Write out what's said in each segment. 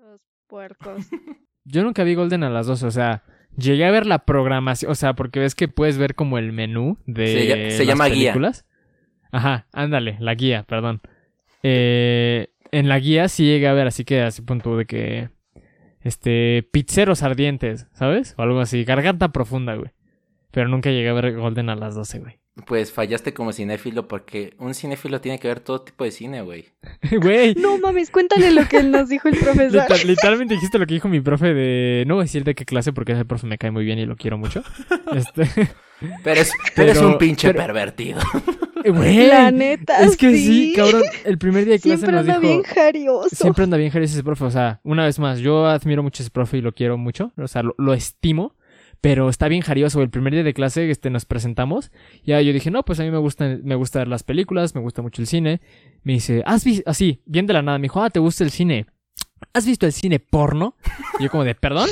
Todos puercos. Yo nunca vi Golden a las 12, o sea, llegué a ver la programación, o sea, porque ves que puedes ver como el menú de Se lla- se las llama guía. películas. Ajá, ándale, la guía, perdón. Eh, en la guía sí llegué a ver, así que así punto de que este pizzeros ardientes, ¿sabes? O algo así, garganta profunda, güey. Pero nunca llegué a ver Golden a las 12, güey. Pues fallaste como cinéfilo porque un cinéfilo tiene que ver todo tipo de cine, güey. Güey, no mames, cuéntale lo que nos dijo el profesor. liter- literalmente dijiste lo que dijo mi profe de... No voy a decir de qué clase porque ese profe me cae muy bien y lo quiero mucho. Este... Pero es, Pero- eres un pinche pero- pervertido. Güey, La neta, Es que sí, cabrón. El primer día de clase Siempre nos anda dijo. bien jarioso. Siempre anda bien Jerry ese profe. O sea, una vez más, yo admiro mucho a ese profe y lo quiero mucho. O sea, lo, lo estimo. Pero está bien jarioso. El primer día de clase este, nos presentamos. Ya yo dije, no, pues a mí me gusta, me las películas, me gusta mucho el cine. Me dice, ¿has visto? Así, bien de la nada. Me dijo, ah, ¿te gusta el cine? ¿Has visto el cine porno? Y yo como de, ¿perdón?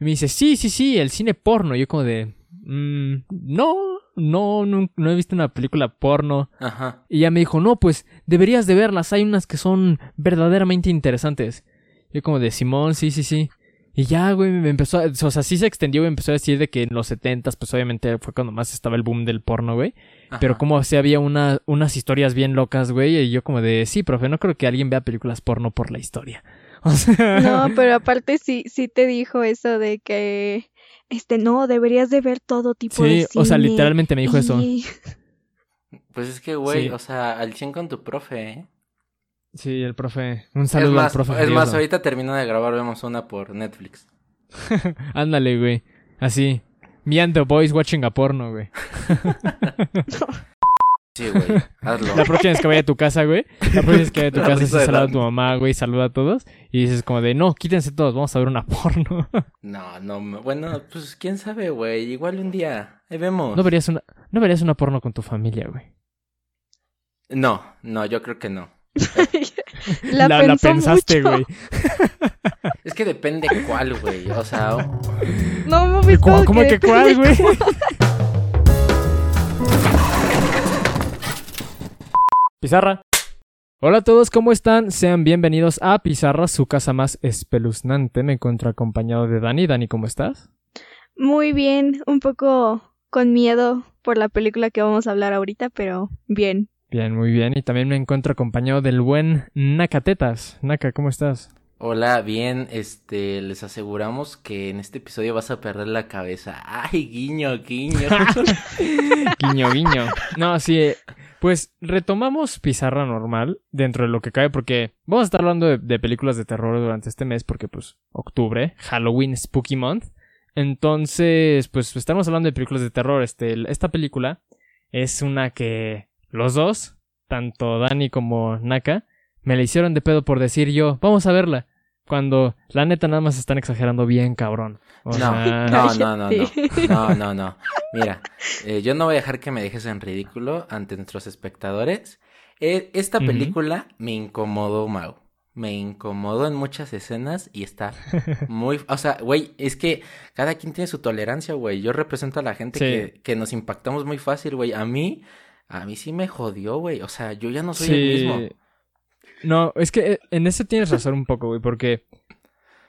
Y me dice, sí, sí, sí, el cine porno. Y yo como de, "Mm, no, no, no, no he visto una película porno. Ajá. Y ya me dijo, no, pues deberías de verlas, hay unas que son verdaderamente interesantes. Yo como de Simón, sí, sí, sí. Y ya, güey, me empezó, a, o sea, sí se extendió, me empezó a decir de que en los setentas, pues obviamente fue cuando más estaba el boom del porno, güey. ajá. Pero como si había una, unas historias bien locas, güey, y yo como de, sí, profe, no creo que alguien vea películas porno por la historia. O sea, No, pero aparte sí, sí te dijo eso de que, este, no, deberías de ver todo tipo de sí, o sea, literalmente me dijo eso. Y- Pues es que, güey, Sí. o sea, al 100 con tu profe, ¿eh? Sí, el profe, un saludo más, al profe. es más, ahorita termino de grabar, vemos una por Netflix. Ándale, güey, así. Me and the boys watching a porno, güey. Sí, güey, hazlo. La próxima vez que vaya a tu casa, güey. La próxima vez que vaya a tu La casa, de saluda a tu mamá, güey. Saluda a todos. Y dices como de, no, quítense todos, vamos a ver una porno. No, no, bueno, pues quién sabe, güey, igual un día, ahí vemos. No verías una, no verías una porno con tu familia, güey. No, no, yo creo que no. la, pensaste, güey. Es que depende cuál, güey, o sea, o- No mames, ¿Cómo, como cómo que depende cuál, güey? Pizarra. Hola a todos, ¿cómo están? Sean bienvenidos a Pizarra, su casa más espeluznante. Me encuentro acompañado de Dani. Dani, ¿cómo estás? Muy bien, un poco con miedo por la película que vamos a hablar ahorita, pero bien. Bien, muy bien. Y también me encuentro acompañado del buen Nakatetas. Naka, ¿cómo estás? hola, bien, este, les aseguramos que en este episodio vas a perder la cabeza. Ay, guiño, guiño. Guiño, guiño. No, sí. eh, Pues retomamos Pizarra normal dentro de lo que cabe porque vamos a estar hablando de, de películas de terror durante este mes porque pues octubre, Halloween, Spooky Month. Entonces, pues estamos hablando de películas de terror. Este, esta película es una que los dos, tanto Dani como Naka, me la hicieron de pedo por decir yo, vamos a verla. Cuando la neta nada más están exagerando bien, cabrón. O No, sea, no, no, no, no, no, no, no. Mira, eh, yo no voy a dejar que me dejes en ridículo ante nuestros espectadores. Eh, esta película me incomodó, Mau. Me incomodó en muchas escenas y está muy... O sea, güey, es que cada quien tiene su tolerancia, güey. Yo represento a la gente Sí. que, que nos impactamos muy fácil, güey. A mí, a mí sí me jodió, güey. O sea, yo ya no soy el mismo. No, es que eh, en eso tienes razón un poco, güey, porque.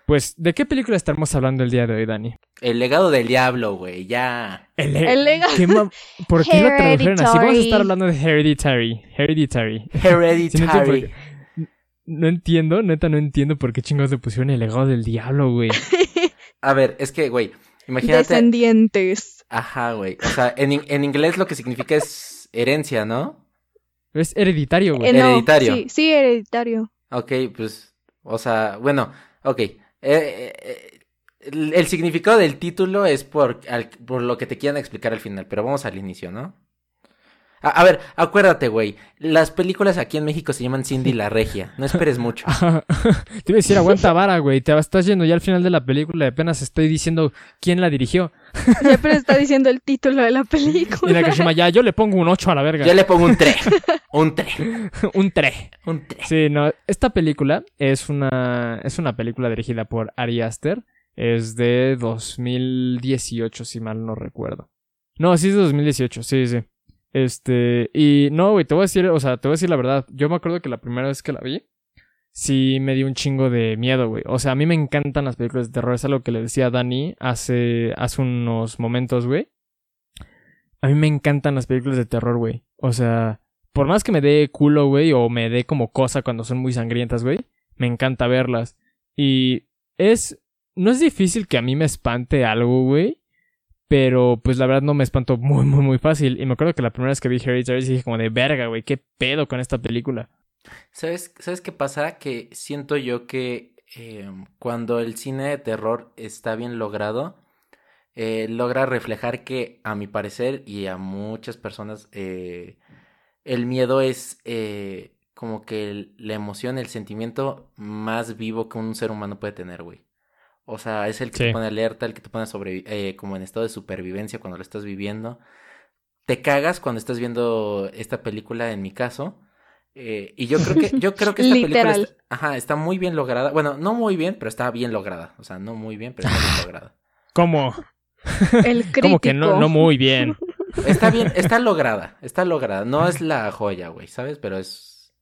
Pues, ¿de qué película estamos hablando el día de hoy, Dani? El legado del diablo, güey, ya. El, El legado- ¿Qué ¿Por qué lo tradujeron así? Vamos a Hereditary. estar hablando de Hereditary. Hereditary. Sí, no, entiendo Hereditary. qué- no entiendo, neta, no entiendo por qué chingados le pusieron el legado del diablo, güey. A ver, es que, güey, imagínate... Descendientes. Ajá, güey. O sea, en, en inglés lo que significa es herencia, ¿no? Es hereditario, güey. Eh, no, Hereditario. sí, sí, hereditario. Ok, pues, o sea, bueno, ok. Eh, eh, el, el significado del título es por, al- por lo que te quieran explicar al final, pero vamos al inicio, ¿no? A, a ver, acuérdate, güey. Las películas aquí en México se llaman Cindy la Regia. No esperes mucho. Te iba a decir, aguanta vara, güey. Te estás yendo ya al final de la película y apenas estoy diciendo quién la dirigió. Siempre está diciendo el título de la Y película. Nakashima, ya, yo le pongo un 8 a la verga. Yo le pongo un 3. Un 3. un 3. Un 3. Sí, no, esta película es una, es una película dirigida por Ari Aster. Es de 2018, si mal no recuerdo. No, sí es de 2018, sí, sí. Este, y no, güey, te voy a decir, o sea, te voy a decir la verdad. Yo me acuerdo que la primera vez que la vi, sí me dio un chingo de miedo, güey. O sea, a mí me encantan las películas de terror. Es algo que le decía a Dani hace, hace unos momentos, güey. A mí me encantan las películas de terror, güey. O sea, por más que me dé culo, güey, o me dé como cosa cuando son muy sangrientas, güey, me encanta verlas. Y es... No es difícil que a mí me espante algo, güey. Pero pues la verdad no me espanto muy, muy, muy fácil. Y me acuerdo que la primera vez que vi Hereditary dije como de verga, güey, qué pedo con esta película. ¿Sabes, ¿Sabes qué pasa? Que siento yo que eh, cuando el cine de terror está bien logrado, eh, logra reflejar que, a mi parecer, y a muchas personas, eh, el miedo es como que la emoción, el sentimiento más vivo que un ser humano puede tener, güey. O sea, es el que te pone alerta, el que te pone sobre, como en estado de supervivencia cuando lo estás viviendo. Te cagas cuando estás viendo esta película, en mi caso. Eh, y yo creo que, yo creo que esta película está, ajá, está muy bien lograda. Bueno, no muy bien, pero está bien lograda. O sea, no muy bien, pero está bien lograda. ¿Cómo? El crítico. Como que no, no muy bien. Está bien, está lograda, está lograda. No es la joya, güey, ¿sabes? Pero es.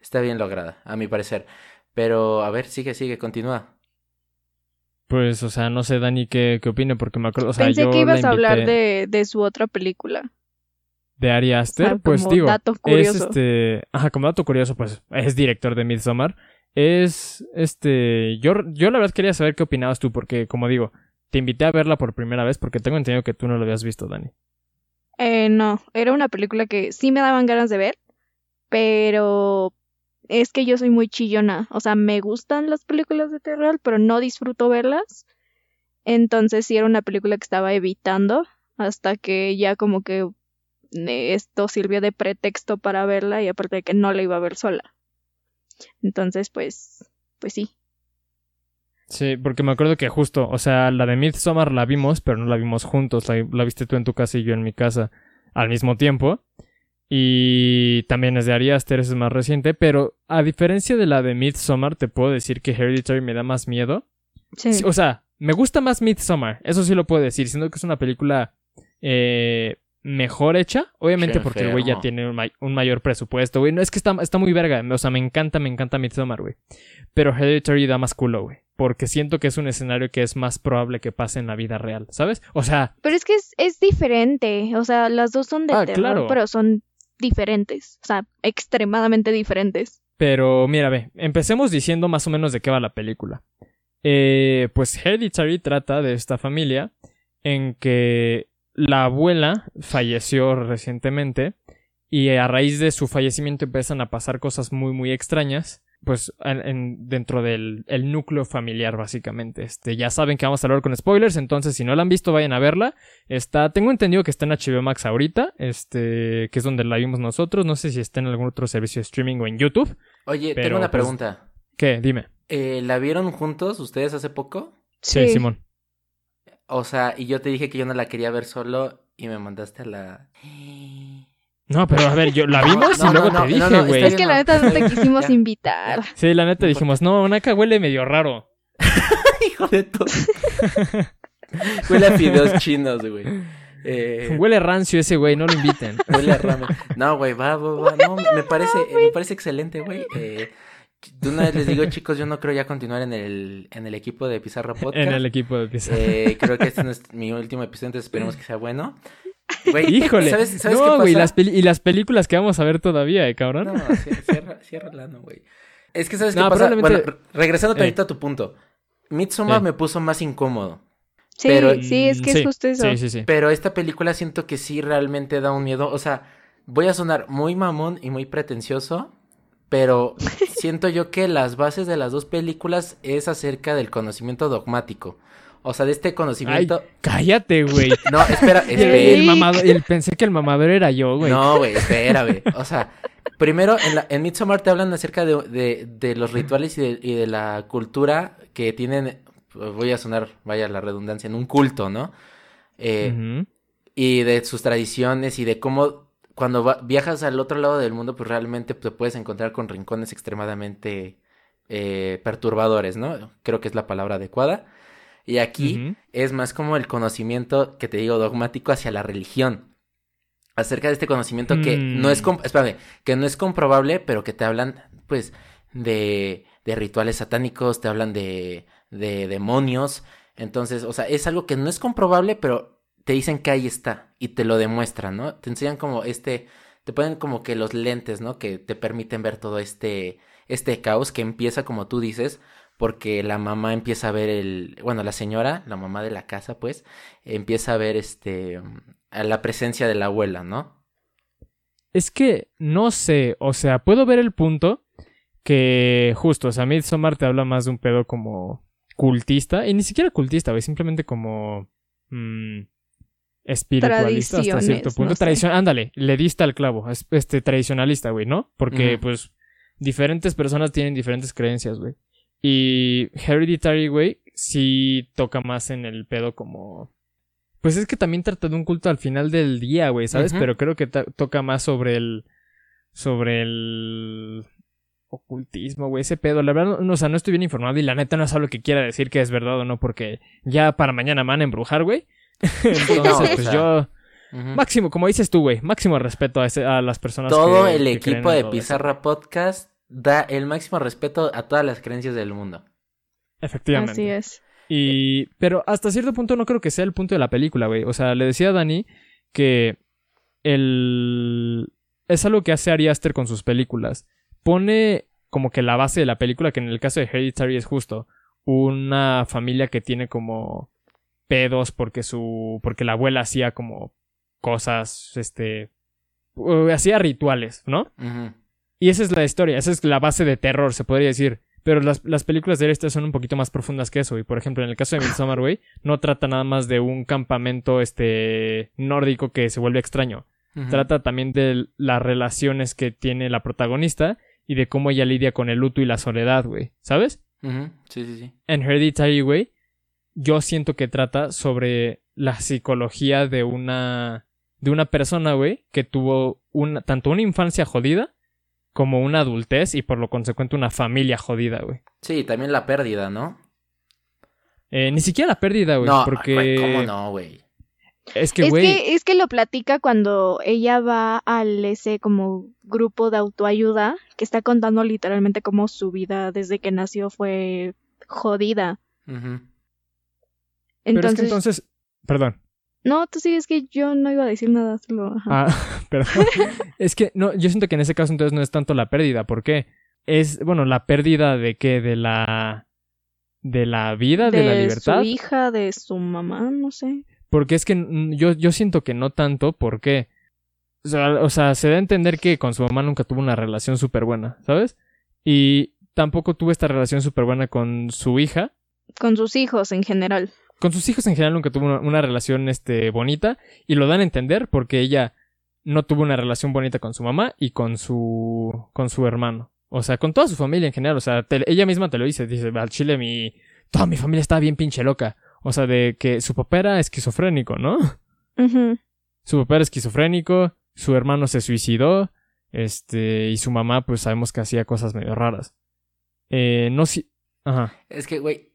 Está bien lograda, a mi parecer. Pero, a ver, sigue, sigue, continúa. Pues, o sea, no sé, Dani, qué, qué opine, porque me acuerdo. O sea, Pensé yo que ibas la a hablar de, de su otra película. de Ari Aster, sea, pues como digo, dato es curioso. este, ajá, como dato curioso, pues es director de Midsommar. Es este, yo, yo la verdad quería saber qué opinabas tú, porque como digo, te invité a verla por primera vez porque tengo entendido que tú no lo habías visto, Dani. Eh, no, era una película que sí me daban ganas de ver, pero es que yo soy muy chillona. O sea, me gustan las películas de terror, pero no disfruto verlas. Entonces sí era una película que estaba evitando hasta que ya como que eh, esto sirvió de pretexto para verla y aparte de que no la iba a ver sola. Entonces, pues, pues sí. Sí, porque me acuerdo que justo, o sea, la de Midsommar la vimos, pero no la vimos juntos, la, la viste tú en tu casa y yo en mi casa al mismo tiempo. Y también es de Ari Aster, es más reciente, pero a diferencia de la de Midsommar, te puedo decir que Hereditary me da más miedo. Sí. O sea, me gusta más Midsommar, eso sí lo puedo decir, siendo que es una película eh, mejor hecha, obviamente Qué porque el güey ya tiene un, may- un mayor presupuesto, güey, no es que está, está muy verga, o sea, me encanta, me encanta Midsommar, güey, pero Hereditary da más culo, güey, porque siento que es un escenario que es más probable que pase en la vida real, ¿sabes? O sea, Pero es que es, es diferente. O sea, las dos son de Ah, terror, claro. pero son diferentes. O sea, extremadamente diferentes. Pero mira, ve, empecemos diciendo más o menos de qué va la película. Eh, pues Hereditary trata de esta familia en que la abuela falleció recientemente y a raíz de su fallecimiento empiezan a pasar cosas muy muy extrañas pues en, en- dentro del el núcleo familiar básicamente este ya saben que vamos a hablar con spoilers entonces si no la han visto vayan a verla está tengo entendido que está en HBO Max ahorita este que es donde la vimos nosotros no sé si está en algún otro servicio de streaming o en YouTube Oye, Pero, tengo una pues, pregunta. ¿Qué? Dime. Eh, ¿La vieron juntos ustedes hace poco? Sí, Simón. O sea, y yo te dije que yo no la quería ver solo y me mandaste a la... No, pero a ver, yo la vimos no, y luego no, te no, dije, no, güey. Es que la neta no te quisimos Ya, invitar. Sí, la neta dijimos, no, Naka huele medio raro. Hijo de tu... Huele a fideos chinos, güey. Eh, Huele rancio ese güey, no lo inviten. Huele a ramen. No, güey, va, va, va. No, me parece, me parece excelente, güey. Eh, de una vez les digo, chicos, yo no creo ya continuar en el, en el equipo de Pizarra Podcast. en el equipo de pizza. Eh, creo que este no es mi último episodio, entonces esperemos que sea bueno. Güey, Híjole. ¿sabes, sabes qué no, güey, pasa? las peli- y las películas que vamos a ver todavía, eh, cabrón. No, cier- cierra, cierra no, güey. Es que sabes qué No, pasa. probablemente- Bueno, re- regresando Eh. a tu punto. Midsommar me puso más incómodo. Sí, Pero- sí, es que es justo eso. Sí, sí, sí. Pero esta película siento que sí realmente da un miedo. O sea, voy a sonar muy mamón y muy pretencioso. Pero siento yo que las bases de las dos películas es acerca del conocimiento dogmático. O sea, de este Ay, conocimiento. cállate, güey. No, espera, espera. el mamador- el- pensé que el mamador era yo, güey. No, güey, espera, güey. O sea, primero en, la, en Midsommar te hablan acerca de, de, de los rituales y de, y de la cultura que tienen, pues, voy a sonar, vaya la redundancia, en un culto, ¿no? Eh. Y de sus tradiciones y de cómo cuando va- viajas al otro lado del mundo, pues realmente te puedes encontrar con rincones extremadamente eh, perturbadores, ¿no? Creo que es la palabra adecuada. Y aquí es más como el conocimiento que te digo dogmático hacia la religión. Acerca de este conocimiento que Mm. no es, espérame, que no es comprobable, pero que te hablan, pues, de, de rituales satánicos, te hablan de, de demonios. Entonces, o sea, es algo que no es comprobable, pero te dicen que ahí está y te lo demuestran, ¿no? Te enseñan como este, te ponen como que los lentes, ¿no? Que te permiten ver todo este, este caos que empieza, como tú dices, porque la mamá empieza a ver el, bueno, la señora, la mamá de la casa, pues, empieza a ver este, a la presencia de la abuela, ¿no? Es que no sé, o sea, puedo ver el punto que justo, o sea, Midsommar te habla más de un pedo como cultista, y ni siquiera cultista, güey, simplemente como mm, espiritualista hasta cierto punto. no sé. Tradición, ándale, le diste al clavo, es- este tradicionalista, güey, ¿no? Porque pues diferentes personas tienen diferentes creencias, güey. Y Hereditary, güey, sí toca más en el pedo como... Pues es que también trata de un culto al final del día, güey, ¿sabes? Pero creo que toca más sobre el... Sobre el... Ocultismo, güey, ese pedo. La verdad, no, o sea, no estoy bien informado y la neta no es algo que quiera decir que es verdad o no, porque ya para mañana me van a embrujar, güey. Entonces, pues yo... Máximo, como dices tú, güey, máximo respeto a, ese- a las personas Todo que- el que equipo de eso. Pizarra Podcast da el máximo respeto a todas las creencias del mundo. Efectivamente. Así es. Y, pero hasta cierto punto no creo que sea el punto de la película, güey. O sea, le decía a Dani que el... Es algo que hace Ari Aster con sus películas. Pone como que la base de la película, que en el caso de Hereditary es justo una familia que tiene como pedos porque su... porque la abuela hacía como cosas, este... uh, hacía rituales, ¿no? Ujú. Y esa es la historia, esa es la base de terror, se podría decir. Pero las, las películas de este son un poquito más profundas que eso. Y por ejemplo, en el caso de Midsommar, güey, no trata nada más de un campamento este nórdico que se vuelve extraño. Trata también de las relaciones que tiene la protagonista y de cómo ella lidia con el luto y la soledad, güey. ¿Sabes? Sí, sí, sí. En Hereditary, güey, yo siento que trata sobre la psicología de una de una persona, güey, que tuvo una tanto una infancia jodida como una adultez y por lo consecuente una familia jodida, güey. Sí, también la pérdida, ¿no? Eh, ni siquiera la pérdida, güey, no, porque güey, ¿cómo no, güey? es que, es, güey, que, es que lo platica cuando ella va al ese como grupo de autoayuda que está contando literalmente cómo su vida desde que nació fue jodida. Ujú. pero es Entonces, que entonces, perdón. No, tú sí, es que yo no iba a decir nada, solo, ajá. Ah, perdón. es que no, yo siento que en ese caso entonces no es tanto la pérdida, ¿por qué? Es, bueno, la pérdida de qué, de la de la vida, de, la libertad. su hija, de su mamá, no sé. Porque es que yo, yo siento que no tanto, porque. O sea, o sea, se da a entender que con su mamá nunca tuvo una relación súper buena, ¿sabes? Y tampoco tuvo esta relación súper buena con su hija. Con sus hijos en general. Con sus hijos en general nunca tuvo una, una relación este, bonita. Y lo dan a entender porque ella no tuvo una relación bonita con su mamá y con su. con su hermano. O sea, con toda su familia en general. O sea, te- ella misma te lo dice. Dice, al chile mi. Toda mi familia estaba bien pinche loca. O sea, de que su papá era esquizofrénico, ¿no? Su papá era esquizofrénico, su hermano se suicidó, este, y su mamá, pues sabemos que hacía cosas medio raras. Eh, no si. Ajá. Es que, güey.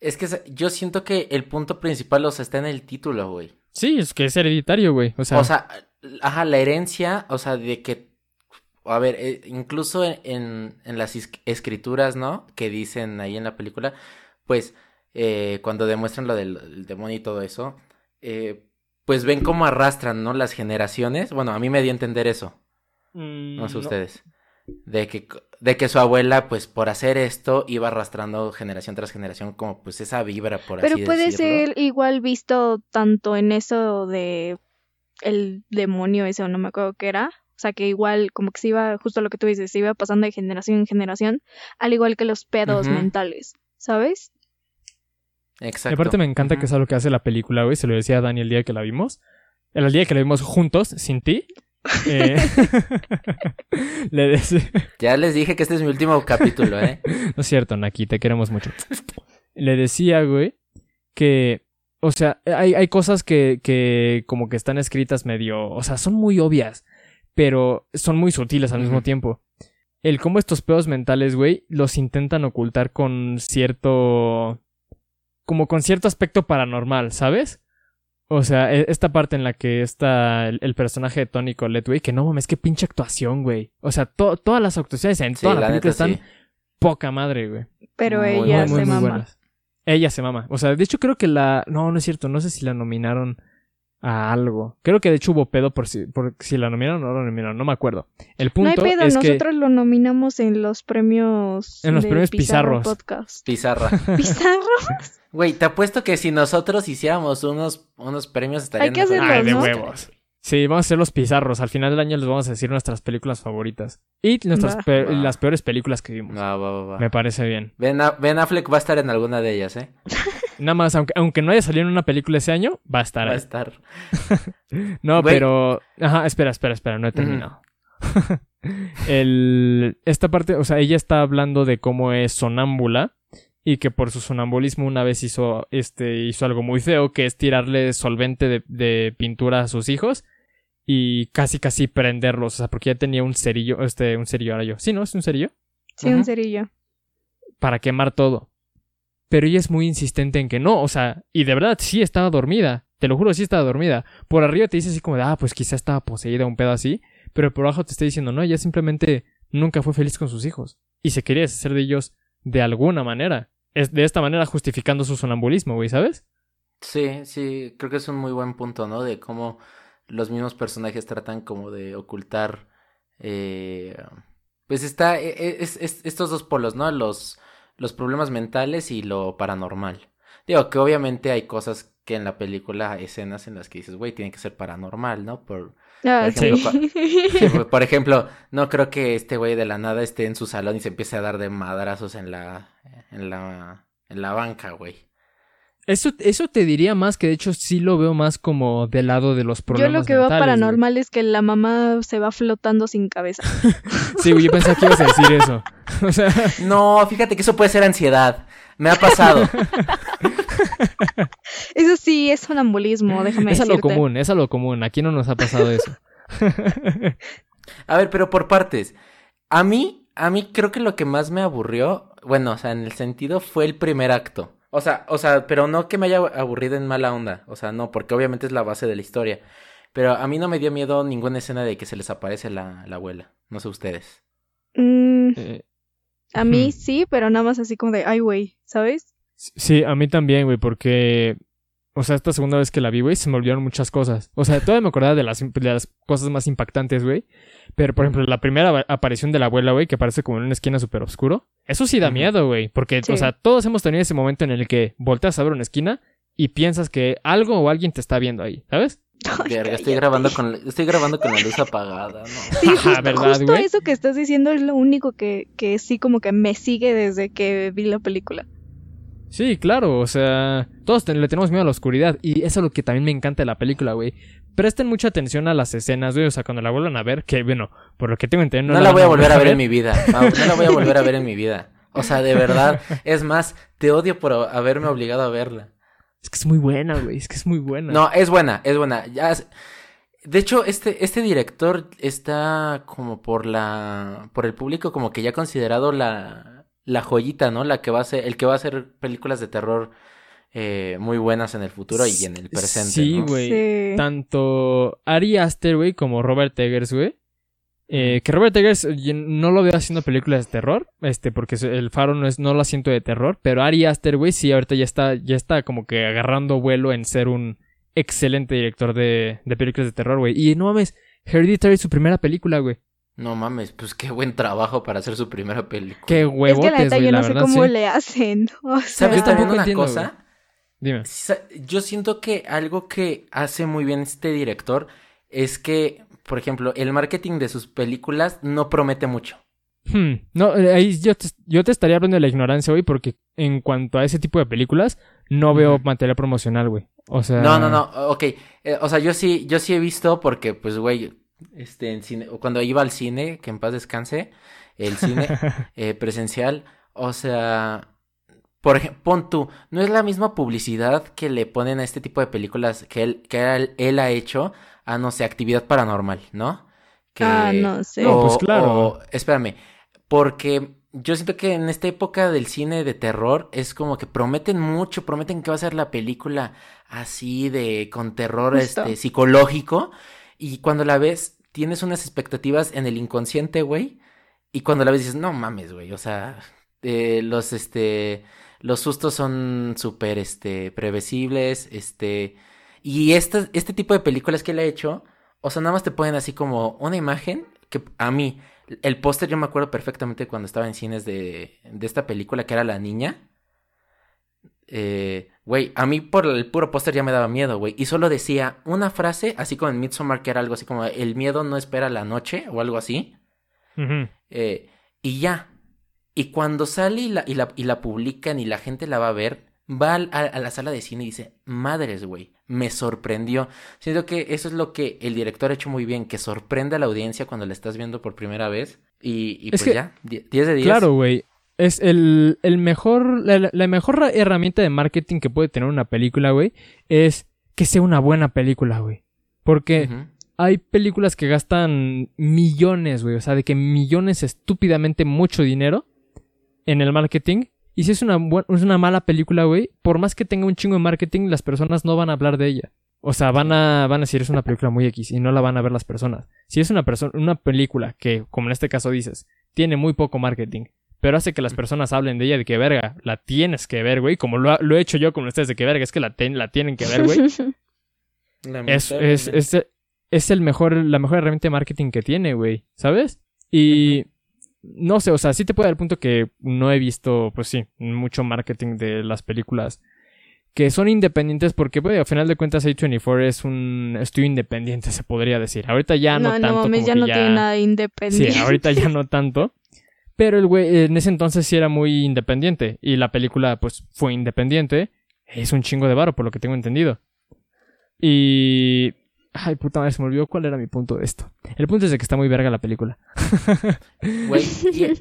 Es que yo siento que el punto principal, o sea, está en el título, güey. Sí, es que es hereditario, güey. O sea, O sea, ajá, la herencia, o sea, de que. A ver, eh, incluso en, en, las escrituras, ¿no? Que dicen ahí en la película, pues, eh, cuando demuestran lo del el demonio y todo eso, eh, pues ven cómo arrastran, ¿no? Las generaciones. Bueno, a mí me dio a entender eso. No sé ustedes. De que, de que su abuela, pues por hacer esto, iba arrastrando generación tras generación, como pues esa vibra, por Pero así puede decirlo. ser igual visto tanto en eso de el demonio ese o no me acuerdo qué era. O sea, que igual como que se iba, justo lo que tú dices, se iba pasando de generación en generación, al igual que los pedos mentales, ¿sabes? Y Exacto. aparte me encanta que es algo que hace la película, güey. Se lo decía a Dani el día que la vimos. El día que la vimos juntos, sin ti. Eh, le. Ya les dije que este es mi último capítulo, ¿eh? No es cierto, Naki, te queremos mucho. Le decía, güey, que, o sea, hay, hay cosas que, que como que están escritas medio, o sea, son muy obvias, pero son muy sutiles al mismo tiempo. El cómo estos pedos mentales, güey, los intentan ocultar con cierto, como con cierto aspecto paranormal, ¿sabes? O sea, e- esta parte en la que está el, el personaje de Tony Collette, güey, que no mames, qué pinche actuación, güey. O sea, to- todas las actuaciones en Sí, toda la, la película neta, están sí. poca madre, güey. Pero Muy, ella muy, se muy mama. buenas. Ella se mama. O sea, de hecho creo que la... No, no es cierto. No sé si la nominaron a algo. Creo que de hecho hubo pedo por si, por si la nominaron o no la nominaron. No me acuerdo. El No hay punto pedo, es que... nosotros lo nominamos en los premios. En los de premios Pizarro Pizarros. Podcast. Pizarra. ¿Pizarro? Güey, te apuesto que si nosotros hiciéramos unos, unos premios estarían... Hay que hacerlos, Ay, de ¿no? huevos. Sí, vamos a hacer los pizarros. Al final del año les vamos a decir nuestras películas favoritas. Y nuestras pe- Va. las peores películas que vimos. Me parece bien. Ben, Affleck va a estar en alguna de ellas, ¿eh? Nada más, aunque, aunque no haya salido en una película ese año, va a estar Va a estar. No, pero. Ajá, espera, espera, espera, no he terminado. El... Esta parte, o sea, ella está hablando de cómo es sonámbula y que por su sonambulismo una vez hizo, este, hizo algo muy feo, que es tirarle solvente de, de pintura a sus hijos y casi casi prenderlos, o sea, porque ya tenía un cerillo, este, un cerillo ahora yo. Sí, ¿no? ¿Es un cerillo? Sí, un cerillo. Para quemar todo. Pero ella es muy insistente en que no, o sea, y de verdad sí estaba dormida. Te lo juro, sí estaba dormida. Por arriba te dice así como de, ah, pues quizá estaba poseída, un pedo así. Pero por abajo te está diciendo, no, ella simplemente nunca fue feliz con sus hijos. Y se quería deshacer de ellos de alguna manera. Es de esta manera justificando su sonambulismo, güey, ¿sabes? Sí, sí, creo que es un muy buen punto, ¿no? De cómo los mismos personajes tratan como de ocultar, eh, pues está, e- e- es, es- estos dos polos, ¿no? Los, los problemas mentales y lo paranormal. Digo que obviamente hay cosas que en la película, escenas en las que dices, güey, tiene que ser paranormal, ¿no? Por, Ah, Por ejemplo, sí. Sí, por- ejemplo, no creo que este güey de la nada esté en su salón y se empiece a dar de madrazos en la, en la, en la banca, güey. Eso, eso te diría más que de hecho sí lo veo más como del lado de los Yo problemas lo que veo mentales, güey. paranormal es que la mamá se va flotando sin cabeza. Sí, güey, yo pensaba que ibas a decir eso. O sea, No, fíjate que eso puede ser ansiedad. Me ha pasado. Eso sí es sonambulismo, déjame es a lo decirte. común, es a lo común. Aquí no nos ha pasado eso. A ver, pero por partes. A mí, a mí creo que lo que más me aburrió, bueno, o sea, en el sentido fue el primer acto. O sea, o sea, pero no que me haya aburrido en mala onda. O sea, no, porque obviamente es la base de la historia. Pero a mí no me dio miedo ninguna escena de que se les aparece la, la abuela. No sé ustedes. Mm, Eh, a mí Hmm. sí, pero nada más así como de, ay, güey, ¿sabes? Sí, a mí también, güey, porque. O sea, esta segunda vez que la vi, güey, se me olvidaron muchas cosas. O sea, todavía me acordaba de las, de las cosas más impactantes, güey. Pero, por ejemplo, la primera aparición de la abuela, güey, que aparece como en una esquina súper oscuro. Eso sí da miedo, güey. Porque, Sí. o sea, todos hemos tenido ese momento en el que volteas a ver una esquina y piensas que algo o alguien te está viendo ahí, ¿sabes? Ay, Verga, estoy grabando con, estoy grabando con la luz apagada, ¿no? Sí, Ajá, justo, ¿verdad, justo eso que estás diciendo es lo único que, que sí como que me sigue desde que vi la película. Sí, claro, o sea, todos te- le tenemos miedo a la oscuridad y eso es lo que también me encanta de la película, güey. Presten mucha atención a las escenas, güey, o sea, cuando la vuelvan a ver, que bueno, por lo que tengo entendido No, la voy a volver a ver en mi vida. No, no la voy a volver a ver en mi vida. O sea, de verdad. Es más, te odio por haberme obligado a verla. Es que es muy buena, güey, es que es muy buena. No, es buena, es buena. Ya es- De hecho, este, este director está como por la. por el público, como que ya considerado la. la joyita, ¿no? La que va a ser. el que va a hacer películas de terror eh, muy buenas en el futuro y en el presente. Sí, ¿no? güey. Sí. Tanto Ari Aster, güey, como Robert Eggers, güey. Eh, que Robert Eggers no lo veo haciendo películas de terror, este, porque el faro no es, no lo siento de terror, pero Ari Aster, güey, sí, ahorita ya está, ya está como que agarrando vuelo en ser un excelente director de, de películas de terror, güey. Y no mames, Hereditary es su primera película, güey. No mames, pues qué buen trabajo para hacer su primera película. Qué es huevotes, que la neta yo la no sé cómo sí. le hacen. O sea, ¿Sabes también tampoco una entiendo, cosa? Dime. Yo siento que algo que hace muy bien este director es que, por ejemplo, el marketing de sus películas no promete mucho. Hmm, No, eh, ahí yo te, yo te estaría hablando de la ignorancia, güey, porque en cuanto a ese tipo de películas, no veo material promocional, güey. O sea... No, no, no, ok. Eh, o sea, yo sí, yo sí he visto porque, pues, güey, este, en cine, cuando iba al cine, que en paz descanse, el cine eh, presencial, o sea, por ejemplo, pon tú, no es la misma publicidad que le ponen a este tipo de películas que él, que él, él ha hecho a, no sé, actividad paranormal, ¿no? Que, Ah, no sé. No, pues claro. o- espérame, porque yo siento que en esta época del cine de terror es como que prometen mucho, prometen que va a ser la película así de con terror este psicológico y cuando la ves tienes unas expectativas en el inconsciente, güey, y cuando la ves dices, "No mames, güey", o sea, eh, los este los sustos son súper este previsibles, este y este, este tipo de películas que él ha hecho, o sea, nada más te ponen así como una imagen que a mí el póster yo me acuerdo perfectamente cuando estaba en cines de, de esta película que era La Niña. Eh, güey, a mí por el puro póster ya me daba miedo, güey. Y solo decía una frase, así como en Midsommar, que era algo así como el miedo no espera la noche o algo así. Eh, y ya. Y cuando sale y la, y, la, y la publican y la gente la va a ver, va a, a la sala de cine y dice, madres, güey, me sorprendió. Siento que eso es lo que el director ha hecho muy bien, que sorprende a la audiencia cuando la estás viendo por primera vez. Y, y pues ya, 10 de 10. Claro, güey. Es el, el mejor, la, mejor herramienta de marketing que puede tener una película, güey, es que sea una buena película, güey. Porque hay películas que gastan millones, güey, o sea, de que millones estúpidamente mucho dinero en el marketing y si es una, es una mala película, güey, por más que tenga un chingo de marketing, las personas no van a hablar de ella. O sea, van a, van a decir es una película muy X y no la van a ver las personas. Si es una, persona una película que, como en este caso dices, tiene muy poco marketing, pero hace que las personas hablen de ella de que verga, la tienes que ver, güey, como lo, lo, he hecho yo con ustedes de que verga, es que la, la tienen que ver, güey. es, es, es, es, el mejor, la mejor herramienta de marketing que tiene, güey, ¿sabes? Y no sé, o sea, sí te puede dar el punto que no he visto, pues sí, mucho marketing de las películas que son independientes porque, pues, al final de cuentas A24 es un estudio independiente, se podría decir. Ahorita ya no, tanto. como ya no tiene nada independiente. Sí, ahorita ya no tanto. Pero el güey en ese entonces sí era muy independiente y la película pues fue independiente. Es un chingo de varo por lo que tengo entendido. Y Ay, puta madre, se me olvidó cuál era mi punto de esto. El punto es de que está muy verga la película. Güey,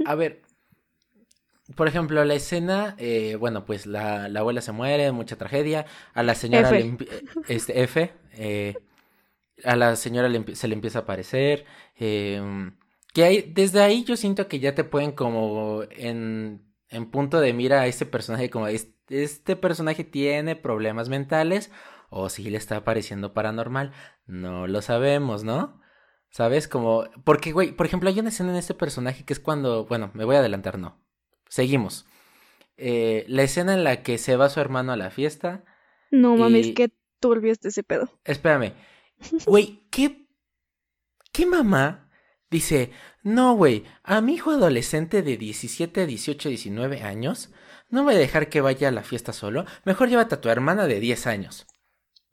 a ver. Por ejemplo, la escena, eh, bueno, pues la, abuela se muere, mucha tragedia. A la señora F, este, F eh, a la señora se le empieza a aparecer. Eh, que hay, desde ahí yo siento que ya te pueden como en, en punto de mira a este personaje como este personaje tiene problemas mentales o si le está pareciendo paranormal, no lo sabemos, ¿no? ¿Sabes? Como, porque, güey, por ejemplo, hay una escena en este personaje que es cuando, bueno, me voy a adelantar, no. Seguimos. Eh, la escena en la que se va su hermano a la fiesta. No mames, que tú olvidaste ese pedo. Espérame. Güey, ¿qué, ¿qué mamá dice? No, güey, a mi hijo adolescente de 17, 18, 19 años, no voy a dejar que vaya a la fiesta solo. Mejor llévate a tu hermana de 10 años.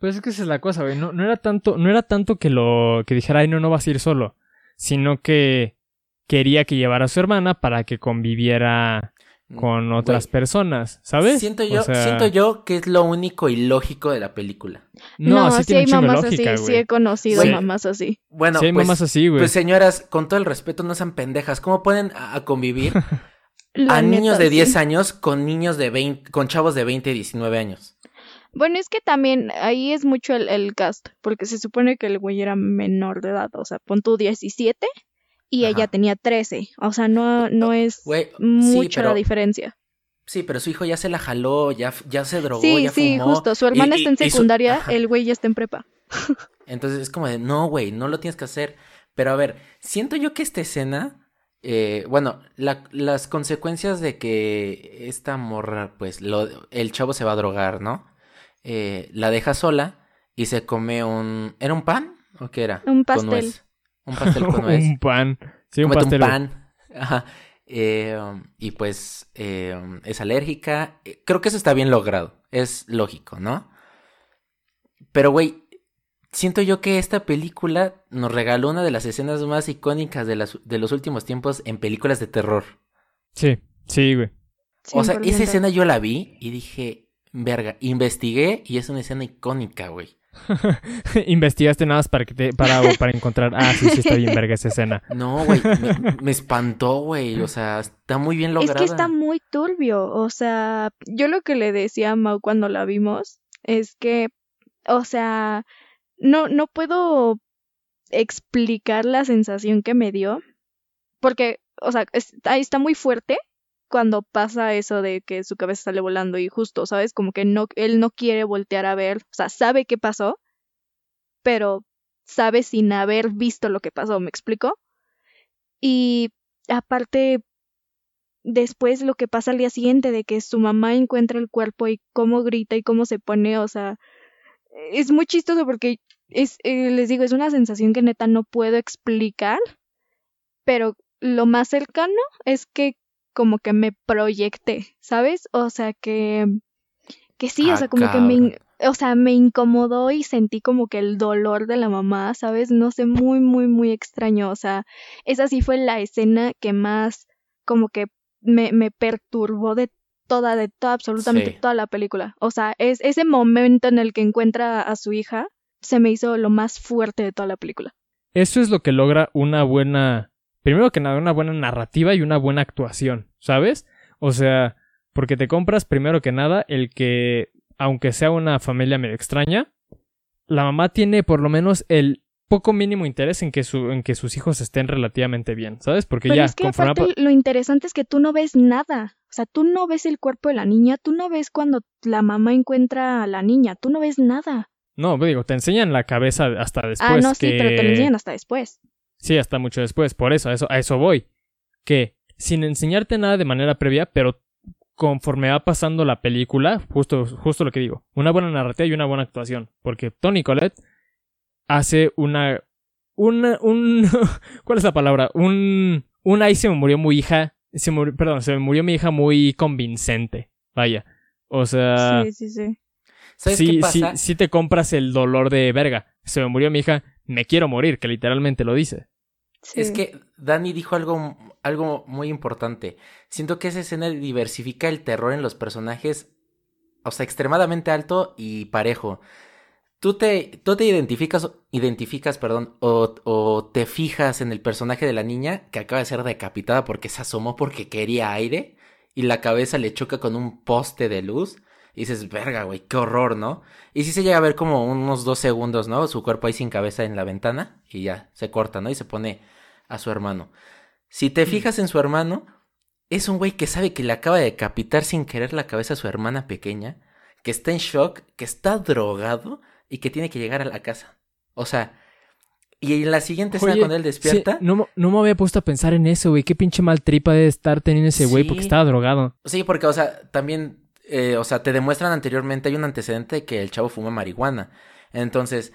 Pues es que esa es la cosa, güey. No, no, era tanto, no era tanto que lo, que dijera, ay, no, no vas a ir solo. Sino que quería que llevara a su hermana para que conviviera mm, con otras personas, ¿sabes? Siento yo, siento yo que es lo único ilógico de la película. No, sí, hay mamás así, sí he conocido mamás así. Bueno, sí hay pues, mamás así, güey. Pues señoras, con todo el respeto, no sean pendejas. ¿Cómo pueden a, convivir a niños de 10 años con niños de 20, con chavos de 20 y 19 años? Bueno, es que también ahí es mucho el, cast, porque se supone que el güey era menor de edad, o sea, pon tú 17 y ella tenía 13, o sea, no, no es mucha la diferencia. Sí, pero su hijo ya se la jaló, ya, ya se drogó, sí, ya Sí, justo, su hermana está en secundaria, el güey ya está en prepa. Entonces es como de, no, güey, no lo tienes que hacer. Pero a ver, siento yo que esta escena, eh, bueno, las consecuencias de que esta morra, pues, lo, el chavo se va a drogar, ¿no? Eh, la deja sola y se come un... ¿Era un pan o qué era? Un pastel. Un pastel con nuez. un pan. Sí, un pastel. Un pan. Ajá. Eh, y pues eh, es alérgica. Creo que eso está bien logrado. Es lógico, ¿no? Pero, güey, siento yo que esta película nos regaló una de las escenas más icónicas de, las, de los últimos tiempos en películas de terror. Sí, sí, güey. O sea, esa escena yo la vi y dije, Verga, investigué y es una escena icónica, güey. Investigaste nada más para, que te, para, para encontrar. Ah, sí, sí, está bien verga esa escena. No, güey, me, espantó, güey. O sea, está muy bien lograda. Es que está muy turbio. O sea, yo lo que le decía a Mau cuando la vimos es que, o sea, no, no puedo explicar la sensación que me dio. Porque, o sea, está, está muy fuerte, cuando pasa eso de que su cabeza sale volando y justo, ¿sabes? Como que no, él no quiere voltear a ver, o sea, sabe qué pasó, pero sabe sin haber visto lo que pasó, ¿me explico? Y aparte, después lo que pasa al día siguiente de que su mamá encuentra el cuerpo y cómo grita y cómo se pone, o sea, es muy chistoso porque es, eh, les digo, es una sensación que neta no puedo explicar, pero lo más cercano es que como que me proyecté, ¿sabes? O sea que que sí, o Ah, sea, como que me, o sea, me incomodó y sentí como que el dolor de la mamá, ¿sabes? No sé, muy, muy, muy extraño. O sea, esa sí fue la escena que más como que me, me perturbó de toda, de toda, absolutamente Sí. toda la película. O sea, es ese momento en el que encuentra a su hija, se me hizo lo más fuerte de toda la película. Eso es lo que logra una buena. Primero que nada, una buena narrativa y una buena actuación, ¿sabes? O sea, porque te compras primero que nada el que, aunque sea una familia medio extraña, la mamá tiene por lo menos el poco mínimo interés en que, su, en que sus hijos estén relativamente bien, ¿sabes? Porque Pero ya, es que conforme aparte pa- lo interesante es que tú no ves nada. O sea, tú no ves el cuerpo de la niña, tú no ves cuando la mamá encuentra a la niña, tú no ves nada. No, digo, te enseñan la cabeza hasta después. ah, no, sí, que... pero te lo enseñan hasta después. Sí, hasta mucho después. Por eso, a eso, a eso voy. Que sin enseñarte nada de manera previa, pero conforme va pasando la película, justo, justo lo que digo, una buena narrativa y una buena actuación. Porque Tony Collette hace una. Una. Un. ¿Cuál es la palabra? Un. Un ahí se me murió muy hija. Se murió, perdón, se me murió mi hija muy convincente. Vaya. O sea. sí, sí, sí. ¿Sabes sí, qué pasa? sí, sí te compras el dolor de verga. Se me murió mi hija, me quiero morir, que literalmente lo dice. Sí. Es que Dani dijo algo, algo muy importante. Siento que esa escena diversifica el terror en los personajes, o sea, extremadamente alto y parejo. Tú te, tú te identificas, identificas, perdón, o, o te fijas en el personaje de la niña que acaba de ser decapitada porque se asomó porque quería aire y la cabeza le choca con un poste de luz. Y dices, verga, güey, qué horror, ¿no? Y sí se llega a ver como unos dos segundos, ¿no? Su cuerpo ahí sin cabeza en la ventana y ya, se corta, ¿no? Y se pone a su hermano. Si te fijas en su hermano, es un güey que sabe que le acaba de decapitar sin querer la cabeza a su hermana pequeña, que está en shock, que está drogado y que tiene que llegar a la casa. O sea, y en la siguiente escena cuando él despierta, sí, no, me- no me había puesto a pensar en eso, güey. Qué pinche mal tripa de estar teniendo ese güey porque estaba drogado. Sí, porque, o sea, también, eh, o sea, te demuestran anteriormente, hay un antecedente de que el chavo fuma marihuana. Entonces,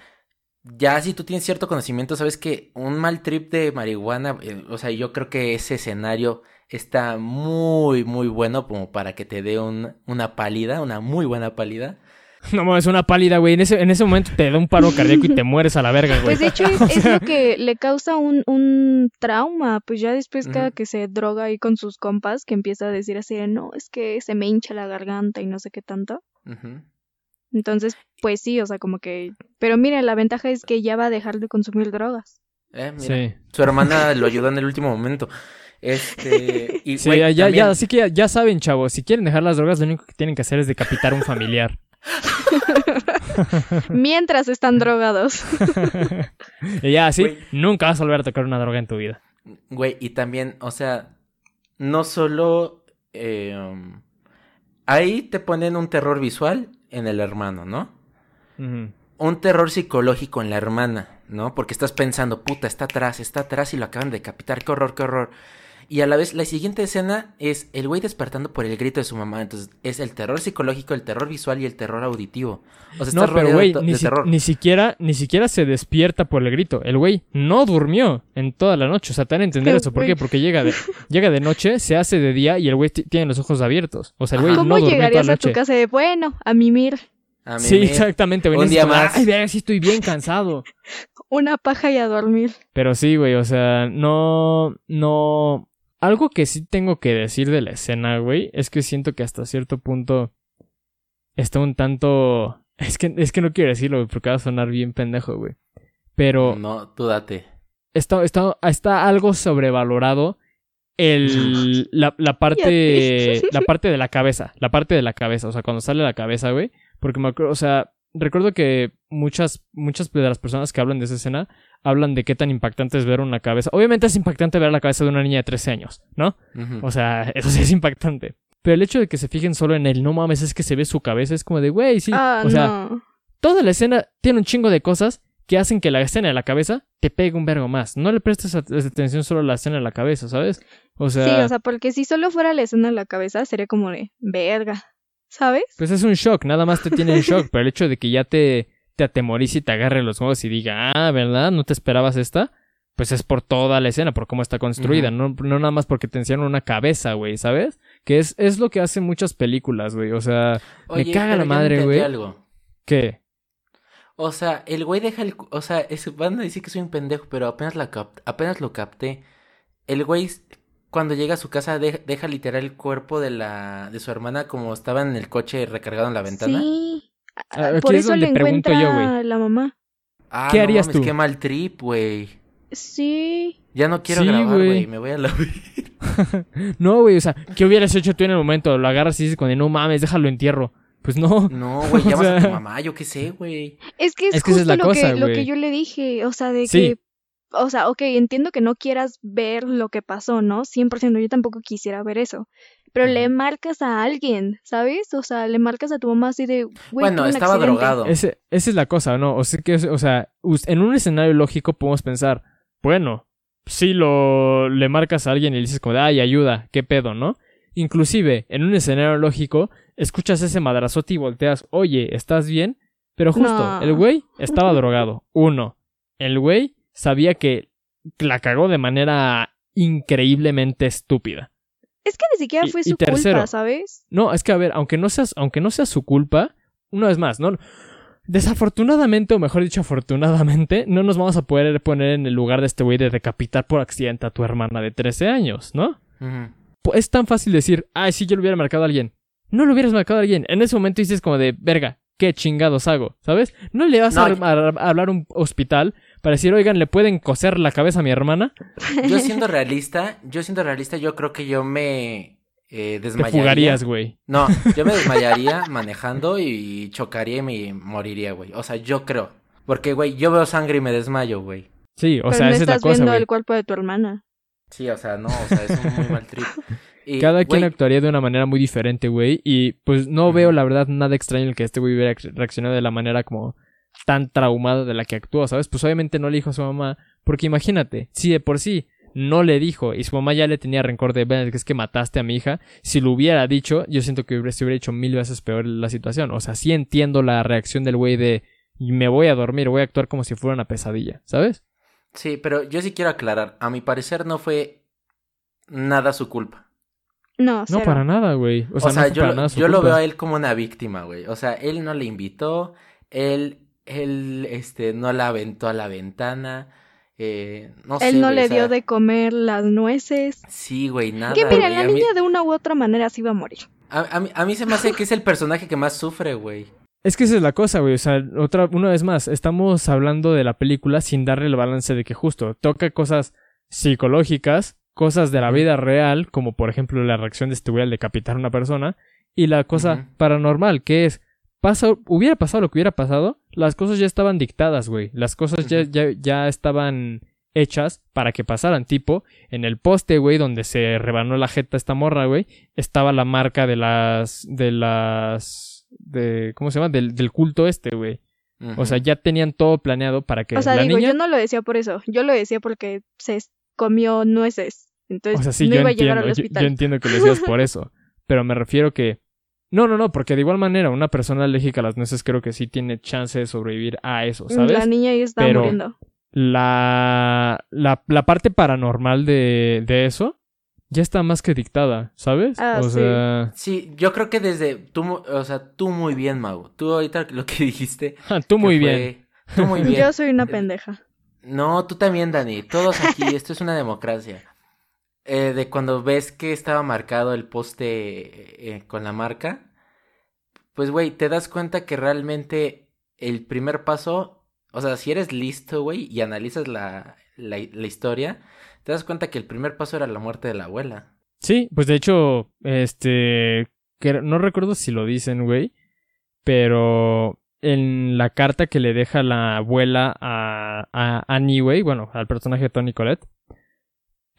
ya si tú tienes cierto conocimiento, sabes que un mal trip de marihuana, eh, o sea, yo creo que ese escenario está muy, muy bueno como para que te dé un- una pálida, una muy buena pálida. No mames, una pálida, güey. En ese, en ese momento te da un paro cardíaco y te mueres a la verga, güey. Pues de hecho es, es lo que le causa un, un trauma, pues ya después cada que se droga ahí con sus compas, que empieza a decir así de, no, es que se me hincha la garganta y no sé qué tanto. Ujú. Entonces, pues sí, o sea, como que... Pero mira, la ventaja es que ya va a dejar de consumir drogas. Eh, mira, Sí. Su hermana lo ayudó en el último momento. Este, y, Sí, güey, ya, ya, así que ya, ya saben, chavos. Si quieren dejar las drogas, lo único que tienen que hacer es decapitar a un familiar. Mientras están drogados. y ya, así, nunca vas a volver a tocar una droga en tu vida. Güey, y también, o sea, no solo... eh, um, ahí te ponen un terror visual en el hermano, ¿no? Un terror psicológico en la hermana, ¿no? Porque estás pensando, puta, está atrás, está atrás y lo acaban de decapitar, qué horror, qué horror. Y a la vez, la siguiente escena es el güey despertando por el grito de su mamá. Entonces, es el terror psicológico, el terror visual y el terror auditivo. O sea, No, estás pero rodeado güey, ni, si- ni siquiera, ni siquiera se despierta por el grito. El güey no durmió en toda la noche. O sea, te van a entender Pero, eso. ¿Por güey. qué? Porque llega de, llega de noche, se hace de día y el güey tiene los ojos abiertos. O sea, el güey no ¿Cómo durmió toda llegarías la a tu noche. casa de, bueno, a mimir A mí Sí, me- exactamente, güey. Un día más. Ay, verga, sí estoy bien cansado. una paja y a dormir? Pero sí, güey, o sea, no, no... Algo que sí tengo que decir de la escena, güey, es que siento que hasta cierto punto está un tanto... Es que, es que no quiero decirlo, güey, porque va a sonar bien pendejo, güey. Pero No, tú date. está, está, está algo sobrevalorado el, la, la parte, la parte de la cabeza, la parte de la cabeza, o sea, cuando sale la cabeza, güey, porque me acuerdo, o sea, recuerdo que muchas, muchas de las personas que hablan de esa escena hablan de qué tan impactante es ver una cabeza. Obviamente es impactante ver la cabeza de una niña de 13 años, ¿no? O sea, eso sí es impactante. Pero el hecho de que se fijen solo en el no mames es que se ve su cabeza, es como de, güey, sí. Ah, o sea, no. toda la escena tiene un chingo de cosas que hacen que la escena de la cabeza te pegue un vergo más. No le prestes at- atención solo a la escena de la cabeza, ¿sabes? O sea, Sí, o sea, porque si solo fuera la escena en la cabeza, sería como de verga. ¿Sabes? pues es un shock, nada más te tiene en shock, pero el hecho de que ya te, te atemorice y te agarre los ojos y diga, ah, ¿verdad? ¿No te esperabas esta? Pues es por toda la escena, por cómo está construida, no, no nada más porque te enseñaron una cabeza, güey, ¿sabes? Que es, es lo que hacen muchas películas, güey, o sea, Oye, me caga la madre, güey. algo. ¿Qué? O sea, el güey deja el... O sea, es- van a decir que soy un pendejo, pero apenas, la cap- apenas lo capté. El güey, cuando llega a su casa, de- deja literal el cuerpo de la de su hermana como estaba en el coche recargado en la ventana. Sí. Ah, Por es eso le pregunto yo, güey. la mamá. Ah, ¿Qué no harías mames, tú? Qué mal trip, güey. Sí. Ya no quiero Sí, grabar, güey. Me voy a la... No, güey, o sea, ¿qué hubieras hecho tú en el momento? Lo agarras y dices, con no mames, déjalo entierro. Pues no. No, güey, O llamas a tu mamá, yo qué sé, güey. Es que es, Es que esa justo es la lo, cosa, que, lo que yo le dije. O sea, de Sí. que. O sea, ok, entiendo que no quieras ver lo que pasó, ¿no? 100%, yo tampoco quisiera ver eso. Pero le marcas a alguien, ¿sabes? O sea, le marcas a tu mamá así de. "Güey, Bueno, estaba accidente". drogado. Ese, esa es la cosa, ¿no? O sea, que, o sea, en un escenario lógico podemos pensar, bueno, si lo le marcas a alguien y le dices como, de, ay, ayuda, qué pedo, ¿no? Inclusive, en un escenario lógico, escuchas ese madrazote y volteas, oye, ¿estás bien? Pero justo, No. el güey estaba drogado. Uno, el güey sabía que la cagó de manera increíblemente estúpida. Es que ni siquiera fue y su tercero. culpa, ¿sabes? No, es que a ver, aunque no seas, aunque no sea su culpa, una vez más, no. Desafortunadamente, o mejor dicho, afortunadamente, no nos vamos a poder poner en el lugar de este güey de decapitar por accidente a tu hermana de 13 años, ¿no? Es tan fácil decir, ay, si yo lo hubiera marcado a alguien. No lo hubieras marcado a alguien. En ese momento dices como de, verga, ¿qué chingados hago? ¿Sabes? No le vas No, a, yo- a- a hablar a un hospital para decir, oigan, ¿le pueden coser la cabeza a mi hermana? Yo siendo realista, yo siendo realista, yo creo que yo me eh, Te desmayaría. fugarías, güey. No, yo me desmayaría manejando y chocaría y me moriría, güey. O sea, yo creo. Porque, güey, yo veo sangre y me desmayo, güey. Sí, o Pero sea, no esa es la estás cosa, viendo el cuerpo de tu hermana. Sí, o sea, no, o sea, es un muy mal trip. Y, Cada quien actuaría de una manera muy diferente, güey. Y pues no veo, la verdad, nada extraño en que este güey hubiera reaccionado de la manera como tan traumada de la que actuó, ¿sabes? Pues obviamente no le dijo a su mamá. Porque imagínate, si de por sí no le dijo y su mamá ya le tenía rencor de, ven, es que mataste a mi hija. Si lo hubiera dicho, yo siento que hubiera, se hubiera hecho mil veces peor la situación. O sea, sí entiendo la reacción del güey de, me voy a dormir, voy a actuar como si fuera una pesadilla, ¿sabes? Sí, pero yo sí quiero aclarar. A mi parecer no fue nada su culpa. No, No, cero. para nada, güey. O sea, no yo, para lo- nada su yo lo culpa. veo a él como una víctima, güey. O sea, él no le invitó, él, él, este, no la aventó a la ventana, eh, no sé, Él no güey, le o sea, dio de comer las nueces. Sí, güey, nada, que mira, güey, la mí- niña de una u otra manera se iba a morir. A, a mí, a mí se me hace que es el personaje que más sufre, güey. Es que esa es la cosa, güey. O sea, otra, una vez más, estamos hablando de la película sin darle el balance de que justo toca cosas psicológicas, cosas de la vida real, como por ejemplo la reacción de este güey al decapitar a una persona, y la cosa paranormal, que es, pasa, hubiera pasado lo que hubiera pasado, las cosas ya estaban dictadas, güey. Las cosas ya, ya, ya estaban hechas para que pasaran. Tipo, en el poste, güey, donde se rebanó la jeta esta morra, güey, estaba la marca de las, de las, de, ¿cómo se llama? Del, del culto este, güey. O sea, ya tenían todo planeado para que O sea, la digo, niña... yo no lo decía por eso. Yo lo decía porque se comió nueces. Entonces O sea, sí, no yo iba a entiendo, llegar al yo, hospital. yo entiendo que lo decías por eso, pero me refiero que... No, no, no, porque de igual manera una persona alérgica a las nueces creo que sí tiene chance de sobrevivir a eso, ¿sabes? La niña ya estaba Pero- muriendo. La, la, la parte paranormal de, de eso ya está más que dictada, ¿sabes? Ah, o sí. sea... Sí, yo creo que desde tú, o sea, tú muy bien, Mago. Tú ahorita lo que dijiste. tú que muy fue- bien. Tú muy bien. Yo soy una pendeja. No, tú también, Dani. Todos aquí, esto es una democracia. Eh, de cuando ves que estaba marcado el poste eh, con la marca, pues, güey, te das cuenta que realmente el primer paso, o sea, si eres listo, güey, y analizas la, la, historia, te das cuenta que el primer paso era la muerte de la abuela. Sí, pues de hecho, este, que no recuerdo si lo dicen, güey, pero en la carta que le deja la abuela a, a Annie, güey, bueno, al personaje de Tony Colette.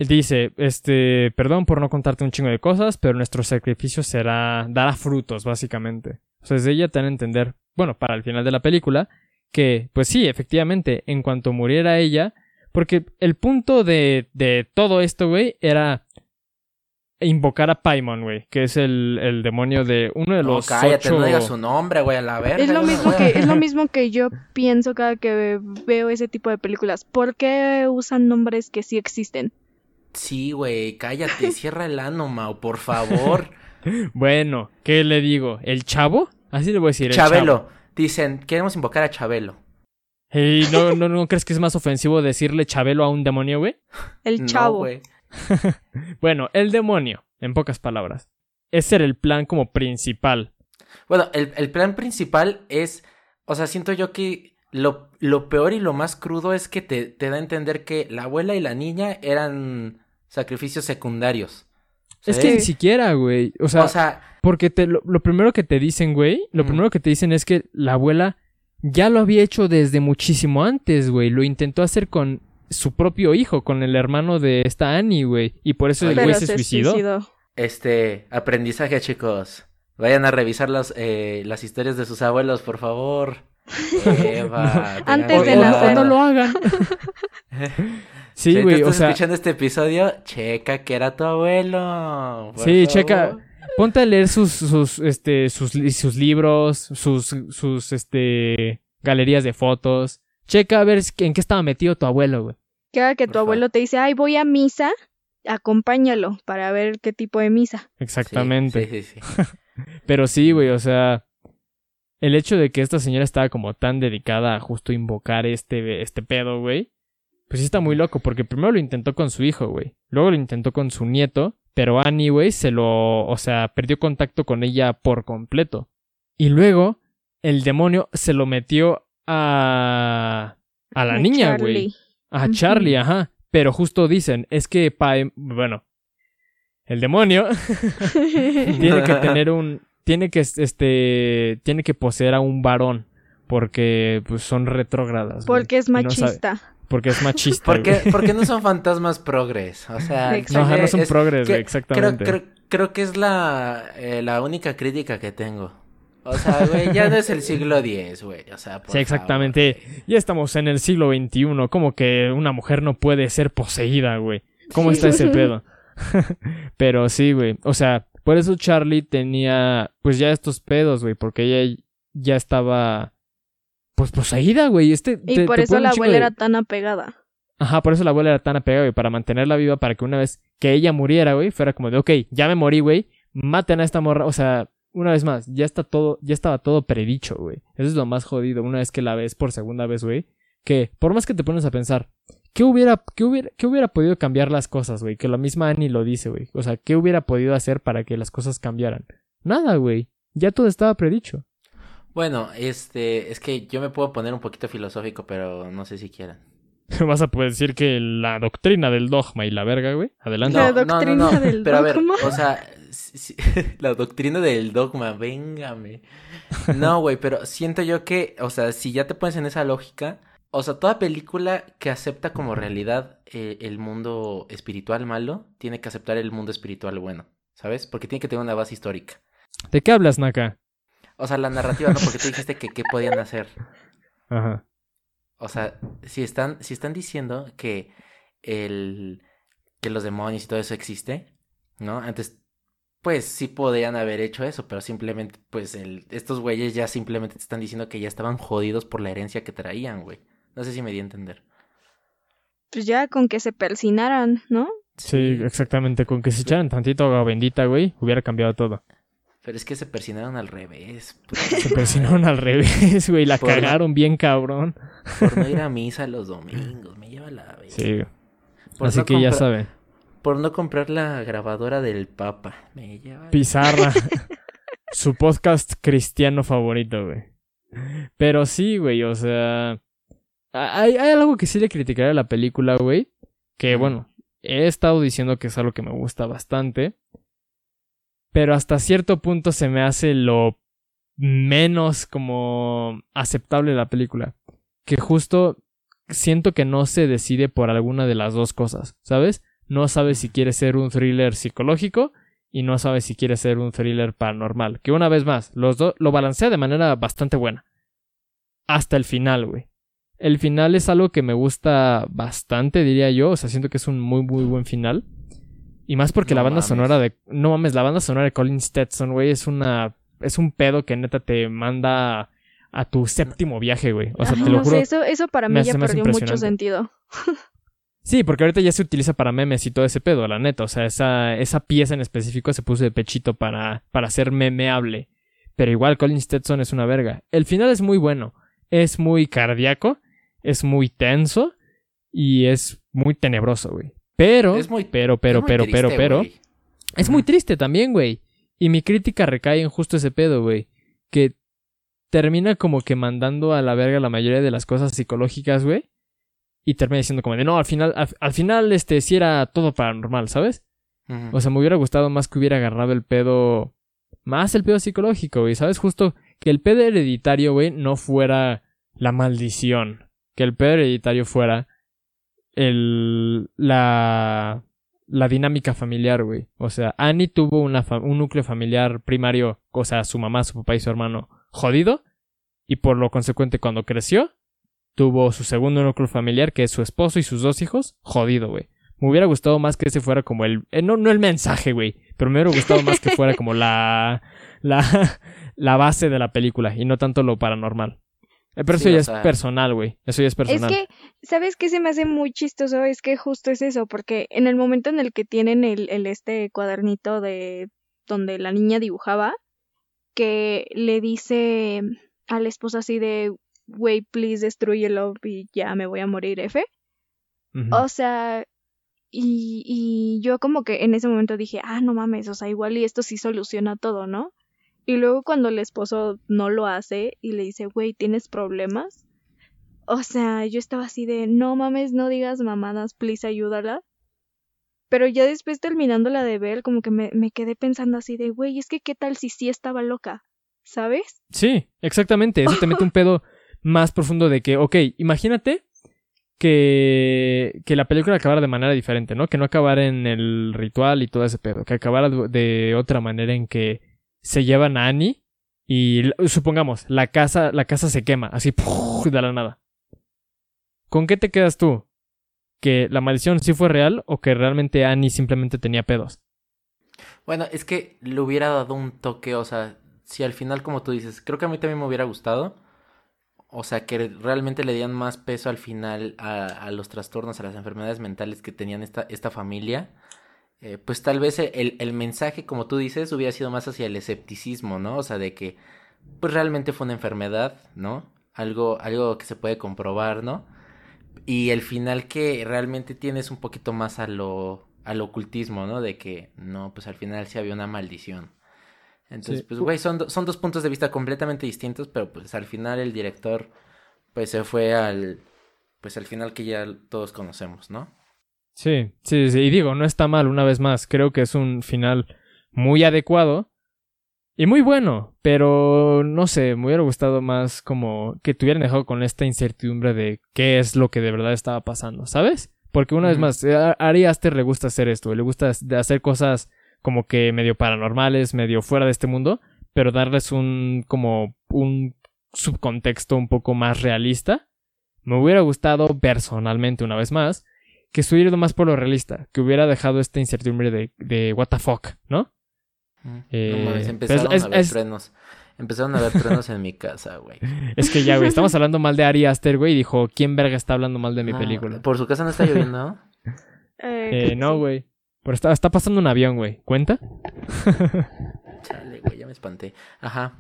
Dice, este, perdón por no contarte un chingo de cosas, pero nuestro sacrificio será, dará frutos, básicamente. O sea, desde ella te dan a entender, bueno, para el final de la película, que, pues sí, efectivamente, en cuanto muriera ella, porque el punto de, de todo esto, güey, era invocar a Paimon, güey, que es el, el demonio de uno de No, los cállate, ocho... no digas su nombre, güey, a la verga. Es lo mismo que, es lo mismo que yo pienso cada que veo ese tipo de películas. ¿Por qué usan nombres que sí existen? Sí, güey, cállate, cierra el ano, Mau, por favor. Bueno, ¿qué le digo? ¿El chavo? Así le voy a decir, el chavo. Chabelo. Dicen, queremos invocar a Chabelo. ¿Y no, no, no crees que es más ofensivo decirle Chabelo a un demonio, güey? El No, chavo. güey. Bueno, el demonio, en pocas palabras. Ese era el plan como principal. Bueno, el, el plan principal es, o sea, siento yo que lo, lo peor y lo más crudo es que te, te da a entender que la abuela y la niña eran sacrificios secundarios. Es que ni siquiera, güey. O sea, o sea, porque te, lo, lo primero que te dicen, güey, lo Mm. primero que te dicen es que la abuela ya lo había hecho desde muchísimo antes, güey. Lo intentó hacer con su propio hijo, con el hermano de esta Annie, güey. Y por eso el güey se, suicidó. este, aprendizaje, chicos. Vayan a revisar las, eh, las historias de sus abuelos, por favor. Eva, Antes de nacer. no lo hagan. Si sí, güey, o estás sea, escuchando este episodio, checa que era tu abuelo. Sí, favor. checa. ponte a leer sus, sus, este, sus, sus libros, sus, sus, este, galerías de fotos. Checa a ver en qué estaba metido tu abuelo, güey. Cada que Por tu abuelo te dice, ay, voy a misa, acompáñalo para ver qué tipo de misa. Sí, Exactamente. Sí, sí, sí. Pero sí, güey, o sea, el hecho de que esta señora estaba como tan dedicada a justo invocar este, este pedo, güey, pues sí está muy loco, porque primero lo intentó con su hijo, güey, luego lo intentó con su nieto, pero Annie, güey, se lo, o sea, perdió contacto con ella por completo. Y luego, el demonio se lo metió a... a la A niña, güey. Charlie. A. Charlie, ajá. Pero justo dicen, es que pa... bueno, el demonio tiene que tener un tiene que este tiene que poseer a un varón porque pues son retrógradas güey, Porque es no machista. porque es machista ¿Por qué, güey. por qué no son fantasmas progres? O sea, no, no son es- progres güey, exactamente Creo, creo- creo que es la, eh, la única crítica que tengo. O sea, güey, ya no es el siglo X, güey. O sea, por sí exactamente ya estamos en el siglo XXI como que una mujer no puede ser poseída güey cómo está ese pedo pero sí güey o sea por eso Charlie tenía pues ya estos pedos güey porque ella ya estaba pues poseída güey este Y te- por te eso la abuela de- era tan apegada. Ajá, por eso la abuela era tan apegada, güey, para mantenerla viva, para que una vez que ella muriera, güey, fuera como de, ok, ya me morí, güey, maten a esta morra, o sea, una vez más, ya está todo, ya estaba todo predicho, güey. Eso es lo más jodido, una vez que la ves por segunda vez, güey, que por más que te pones a pensar, ¿qué hubiera, qué hubiera, qué hubiera podido cambiar las cosas, güey? Que la misma Annie lo dice, güey. O sea, ¿qué hubiera podido hacer para que las cosas cambiaran? Nada, güey. Ya todo estaba predicho. Bueno, este, es que yo me puedo poner un poquito filosófico, pero no sé si quieran. Vas a poder decir que la doctrina del dogma y la verga, güey. Adelante. La doctrina del pero a ver, dogma. o sea, sí- sí, la doctrina del dogma, véngame. No, güey, pero siento yo que, o sea, si ya te pones en esa lógica, o sea, toda película que acepta como realidad eh, el mundo espiritual malo, tiene que aceptar el mundo espiritual bueno, ¿sabes? Porque tiene que tener una base histórica. ¿De qué hablas, Naka? O sea, la narrativa, no, porque tú dijiste que qué podían hacer. Ajá. O sea, si están, si están diciendo que el que los demonios y todo eso existe, ¿no? Antes, pues sí podían haber hecho eso, pero simplemente, pues el, estos güeyes ya simplemente te están diciendo que ya estaban jodidos por la herencia que traían, güey. No sé si me di a entender. Pues ya con que se persinaran, ¿no? Sí, exactamente. Con que se echaran tantito agua bendita, güey, hubiera cambiado todo. Pero es que se persinaron al revés. Se persinaron al revés, güey. La Por- cagaron bien cabrón. Por no ir a misa los domingos. Me lleva la vez. Sí. Por Así no que ya saben. Por no comprar la grabadora del Papa. Me lleva la- Pizarra. su podcast cristiano favorito, güey. Pero sí, güey, o sea. Hay, hay algo que sí le criticaré a la película, güey. Que bueno, he estado diciendo que es algo que me gusta bastante. Pero hasta cierto punto se me hace lo menos como aceptable la película. Que justo siento que no se decide por alguna de las dos cosas, ¿sabes? No sabe si quiere ser un thriller psicológico y no sabe si quiere ser un thriller paranormal. Que una vez más, los dos lo balancea de manera bastante buena. Hasta el final, güey. El final es algo que me gusta bastante, diría yo. O sea, siento que es un muy, muy buen final. Y más porque No la banda mames. sonora de. No mames, la banda sonora de Colin Stetson, güey, es una. Es un pedo que neta te manda a tu séptimo viaje, güey. O sea, Ay, te lo no juro. sé, eso, eso para mí ya perdió mucho sentido. Sí, porque ahorita ya se utiliza para memes y todo ese pedo, la neta. O sea, esa, esa pieza en específico se puso de pechito para, para ser memeable. Pero igual Colin Stetson es una verga. El final es muy bueno. Es muy cardíaco. Es muy tenso. Y es muy tenebroso, güey. Pero, Es muy- pero, pero, Es muy pero, pero, triste, pero. Es muy triste también, güey. Y mi crítica recae en justo ese pedo, güey. Que termina como que mandando a la verga la mayoría de las cosas psicológicas, güey. Y termina diciendo como de, no, al final, al, al final, este, sí era todo paranormal, ¿sabes? O sea, me hubiera gustado más que hubiera agarrado el pedo, más el pedo psicológico, güey, ¿sabes? Justo que el pedo hereditario, güey, no fuera la maldición. Que el pedo hereditario fuera el, la, la dinámica familiar, güey. O sea, Annie tuvo una un núcleo familiar primario, o sea, su mamá, su papá y su hermano, jodido. Y por lo consecuente, cuando creció, tuvo su segundo núcleo familiar, que es su esposo y sus dos hijos, jodido, güey. Me hubiera gustado más que ese fuera como el... eh, no, no el mensaje, güey. Pero me hubiera gustado más que fuera como la... La, la base de la película y no tanto lo paranormal. Eh, Pero Sí, eso ya o es personal, güey. Eso ya es Es personal. que, ¿sabes qué se me hace muy chistoso? Es que justo es eso, porque en el momento en el que tienen el, el este cuadernito de donde la niña dibujaba, que le dice a la esposa así de, güey, please destruyelo y ya me voy a morir, F. O sea, y, y yo como que en ese momento dije, ah, no mames, o sea, igual y esto sí soluciona todo, ¿no? Y luego cuando el esposo no lo hace y le dice, güey, ¿tienes problemas? O sea, yo estaba así de, no mames, no digas mamadas, please ayúdala. Pero ya después terminándola de ver, como que me, me quedé pensando así de, güey, es que qué tal si sí estaba loca, ¿sabes? Sí, exactamente. Eso te mete un pedo más profundo de que, ok, imagínate que, que la película acabara de manera diferente, ¿no? Que no acabara en el ritual y todo ese pedo. Que acabara de otra manera en que se llevan a Annie y supongamos, la casa, la casa se quema, así de la nada. ¿Con qué te quedas tú? ¿Que la maldición sí fue real o que realmente Annie simplemente tenía pedos? Bueno, es que le hubiera dado un toque, o sea, si al final, como tú dices, creo que a mí también me hubiera gustado. O sea, que realmente le dieran más peso al final a, a los trastornos, a las enfermedades mentales que tenían esta, esta familia. Eh, pues tal vez el, el mensaje, como tú dices, hubiera sido más hacia el escepticismo, ¿no? O sea, de que pues realmente fue una enfermedad, ¿no? Algo, algo que se puede comprobar, ¿no? Y el final que realmente tienes un poquito más a lo, al ocultismo, ¿no? De que no, pues al final sí había una maldición. Entonces, Sí. pues, güey, son, do- son dos puntos de vista completamente distintos, pero pues al final el director, pues se fue al, pues al final que ya todos conocemos, ¿no? Sí, sí, sí. Y digo, no está mal una vez más. Creo que es un final muy adecuado y muy bueno. Pero no sé, me hubiera gustado más como que te hubieran dejado con esta incertidumbre de qué es lo que de verdad estaba pasando, ¿sabes? Porque una vez más, Ari Aster le gusta hacer esto, le gusta hacer cosas como que medio paranormales, medio fuera de este mundo, pero darles un como un subcontexto un poco más realista. Me hubiera gustado personalmente una vez más que estuviera ido más por lo realista, que hubiera dejado esta incertidumbre de, de what the fuck, ¿no? Mm. Eh, no mames, pues, empezaron es- a ver es- truenos. Empezaron a ver truenos en mi casa, güey. Es que ya, güey, estamos hablando mal de Ari Aster, güey, y dijo, ¿quién verga está hablando mal de mi Ah, película? Por su casa no está lloviendo. Eh, no, güey. Pero está, está pasando un avión, güey. ¿Cuenta? Chale, güey, ya me espanté. Ajá.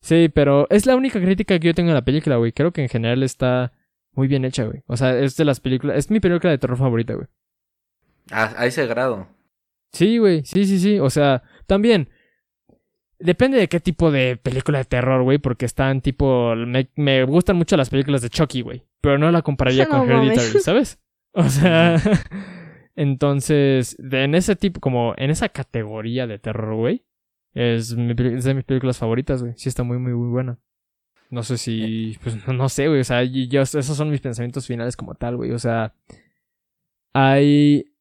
Sí, pero es la única crítica que yo tengo en la película, güey. Creo que en general está muy bien hecha, güey. O sea, es de las películas... Es mi película de terror favorita, güey. A, a ese grado. Sí, güey. Sí, sí, sí. O sea, también... Depende de qué tipo de película de terror, güey, porque están tipo... Me, me gustan mucho las películas de Chucky, güey. Pero no la compararía No con mames. Hereditary, ¿sabes? O sea... entonces, de- en ese tipo, como en esa categoría de terror, güey, Es, mi es de mis películas favoritas, güey. Sí está muy, muy, muy buena. No sé si... Pues no, sé, güey. O sea, yo, esos son mis pensamientos finales como tal, güey. O sea... Hay...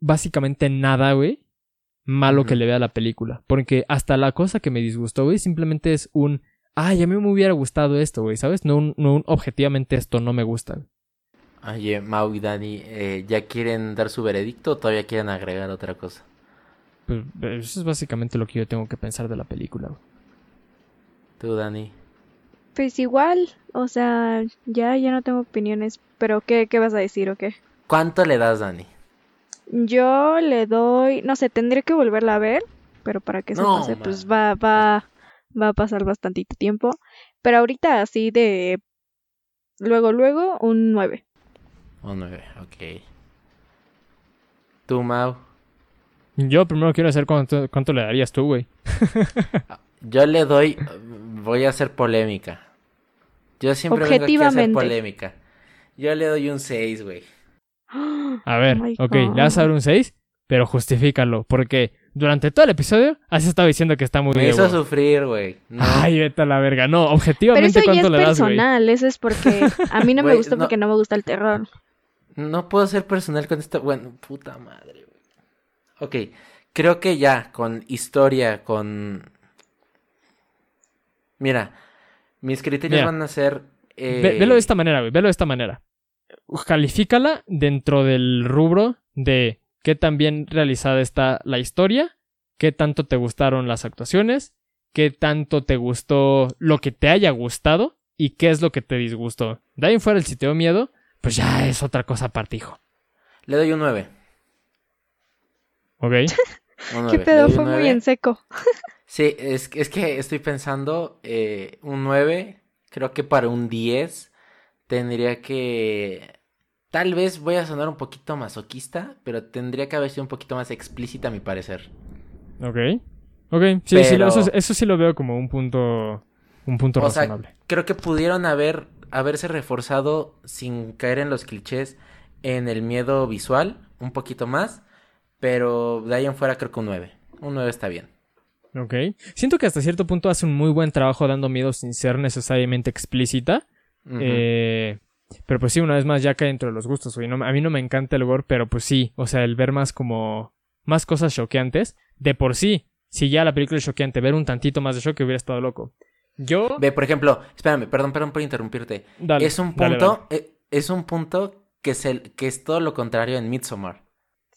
Básicamente nada, güey. Malo que le vea a la película. Porque hasta la cosa que me disgustó, güey, simplemente es un... Ay, a mí me hubiera gustado esto, güey, ¿sabes? No un, no un objetivamente esto no me gusta. güey. Oye, Mau y Dani, eh, ¿ya quieren dar su veredicto o todavía quieren agregar otra cosa? Pues eso es básicamente lo que yo tengo que pensar de la película, güey. Tú, Dani. Pues igual, o sea, ya, ya no tengo opiniones, pero ¿qué, qué vas a decir o qué? ¿Cuánto le das, Dani? Yo le doy, no sé, tendré que volverla a ver, pero para que eso No, pase, pues man. va, va, va a pasar bastantito tiempo. Pero ahorita así de luego, luego, un 9. Un 9, ok. Tú, Mau. Yo primero quiero saber cuánto, cuánto le darías tú, güey. Yo le doy. Voy a hacer polémica. Yo siempre vengo aquí a hacer Objetivamente. polémica. Yo le doy un 6, güey. A ver, Oh ok, le vas a dar un 6, pero justifícalo, porque durante todo el episodio has estado diciendo que está muy Me de hizo huevo. sufrir, güey. No. Ay, vete a la verga. No, Pero objetivamente, eso ya es ¿cuánto le das, güey? personal, eso es porque a mí no me gusta no. porque no me gusta el terror. No puedo ser personal con esta. Bueno, puta madre, güey. Ok, creo que ya, con historia, con. Mira, mis criterios Mira, van a ser. eh, Ve- velo de esta manera, güey. Velo de esta manera. Califícala dentro del rubro de qué tan bien realizada está la historia, qué tanto te gustaron las actuaciones, qué tanto te gustó lo que te haya gustado y qué es lo que te disgustó. De ahí en fuera el si te dio miedo, pues ya es otra cosa aparte, hijo. Le doy un 9. ¿Ok? Un 9. ¿Qué pedo? Fue muy 9. en seco. Sí, es, es que estoy pensando eh, un 9, creo que para un 10 tendría que... Tal vez voy a sonar un poquito masoquista, pero tendría que haber sido un poquito más explícita a mi parecer. Ok. Ok, sí, sí, eso, eso sí lo veo como un punto. Un punto O sea, razonable. creo que pudieron haber haberse reforzado sin caer en los clichés en el miedo visual un poquito más, pero de ahí en fuera creo que un 9. Un 9 está bien. Ok. Siento que hasta cierto punto hace un muy buen trabajo dando miedo sin ser necesariamente explícita. Eh, pero pues sí, una vez más ya cae dentro de los gustos, güey. No- a mí no me encanta el gore, pero pues sí. O sea, el ver más como... Más cosas choqueantes. De por sí, si ya la película es choqueante, ver un tantito más de shock hubiera estado loco. Yo... Ve, por ejemplo, espérame, perdón, perdón por interrumpirte. Dale, es un dale, punto, eh, es un punto que es, el, que es todo lo contrario en Midsommar.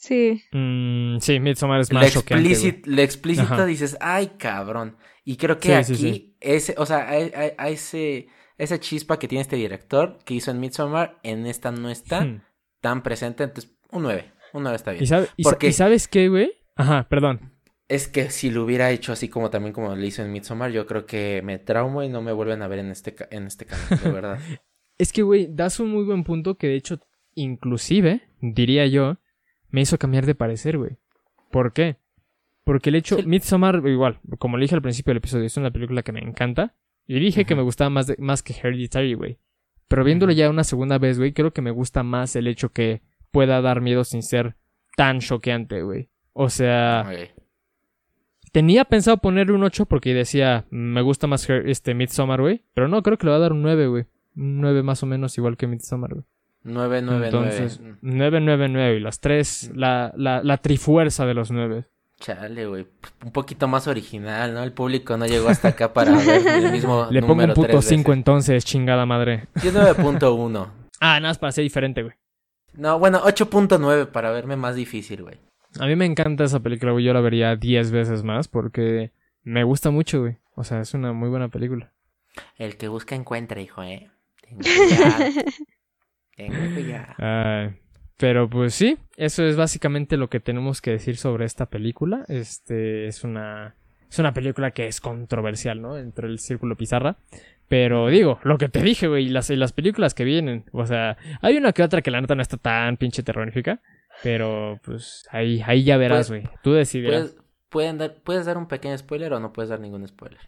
Sí. Mm, sí, Midsommar es más choqueante, güey. explícit, lo explícito Ajá. dices, ay, cabrón. Y creo que Sí, aquí, sí, sí. Ese, o sea, hay, hay- hay ese, esa chispa que tiene este director que hizo en Midsommar, en esta no está Hmm. tan presente, entonces un 9. Un 9 está bien. ¿Y, sabe- y sa- Porque- y sabes qué, güey? Ajá, perdón. Es que si lo hubiera hecho así como también como lo hizo en Midsommar, yo creo que me traumo y no me vuelven a ver en este, ca- en este canal, de verdad. Es que, güey, das un muy buen punto que de hecho, inclusive, diría yo, me hizo cambiar de parecer, güey. ¿Por qué? Porque el hecho, Sí. Midsommar, igual, como le dije al principio del episodio, es una película que me encanta. Y dije que me gustaba más, de- más que Hereditary, güey. Pero viéndolo ya una segunda vez, güey, creo que me gusta más el hecho que pueda dar miedo sin ser tan choqueante, güey. O sea, tenía pensado ponerle un 8 porque decía, me gusta más Her- este Midsommar, güey. Pero no, creo que le va a dar un 9, güey. Un 9 más o menos igual que Midsommar, güey. 9, 9, Entonces, 9. 9, 9, 9. Y las tres, la, la, la trifuerza de los 9. Chale, güey. Un poquito más original, ¿no? El público no llegó hasta acá para ver el mismo Le pongo un tres 5 veces. entonces, chingada madre. Yo 9.1. Ah, nada más para ser diferente, güey. No, bueno, 8.9 para verme más difícil, güey. A mí me encanta esa película, güey. Yo la vería 10 veces más porque me gusta mucho, güey. O sea, es una muy buena película. El que busca encuentra, hijo, ¿eh? Pero pues sí, eso es básicamente lo que tenemos que decir sobre esta película. Este es una es una película que es controversial, ¿no? Entre el círculo pizarra. Pero digo, lo que te dije, güey, y las, y las películas que vienen. O sea, hay una que otra que la neta no está tan pinche terrorífica. Pero pues ahí, ahí ya verás, Pues, güey. Tú decidirás. ¿Puedes, pueden dar, ¿Puedes dar un pequeño spoiler o no puedes dar ningún spoiler?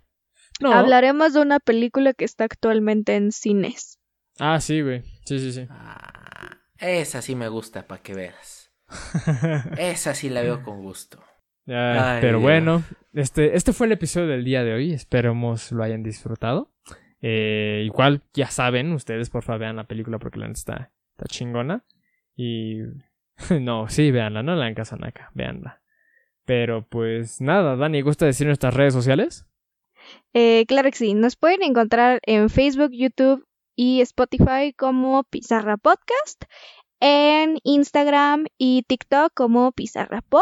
No. Hablaremos de una película que está actualmente en cines. Ah, sí, güey. Sí, sí, sí. Ah, esa sí me gusta, para que veas. Esa sí la veo con gusto. Ay, pero bueno, este, este fue el episodio del día de hoy. Esperemos lo hayan disfrutado. Eh, igual, ya saben, ustedes por favor vean la película porque la está, está chingona. Y no, sí, véanla, no la en casa naca, véanla. Pero pues nada, Dani, ¿gusta decir nuestras redes sociales? Eh, claro que sí, nos pueden encontrar en Facebook, YouTube y Spotify como Pizarra Podcast, en Instagram y TikTok como Pizarra Pod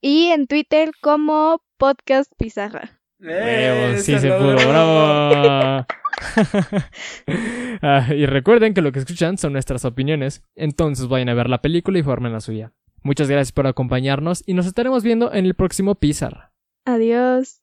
y en Twitter como Podcast Pizarra. Eh, sí se pudo, bravo. Ah, y recuerden que lo que escuchan son nuestras opiniones, entonces vayan a ver la película y formen la suya. Muchas gracias por acompañarnos y nos estaremos viendo en el próximo Pizarra. Adiós.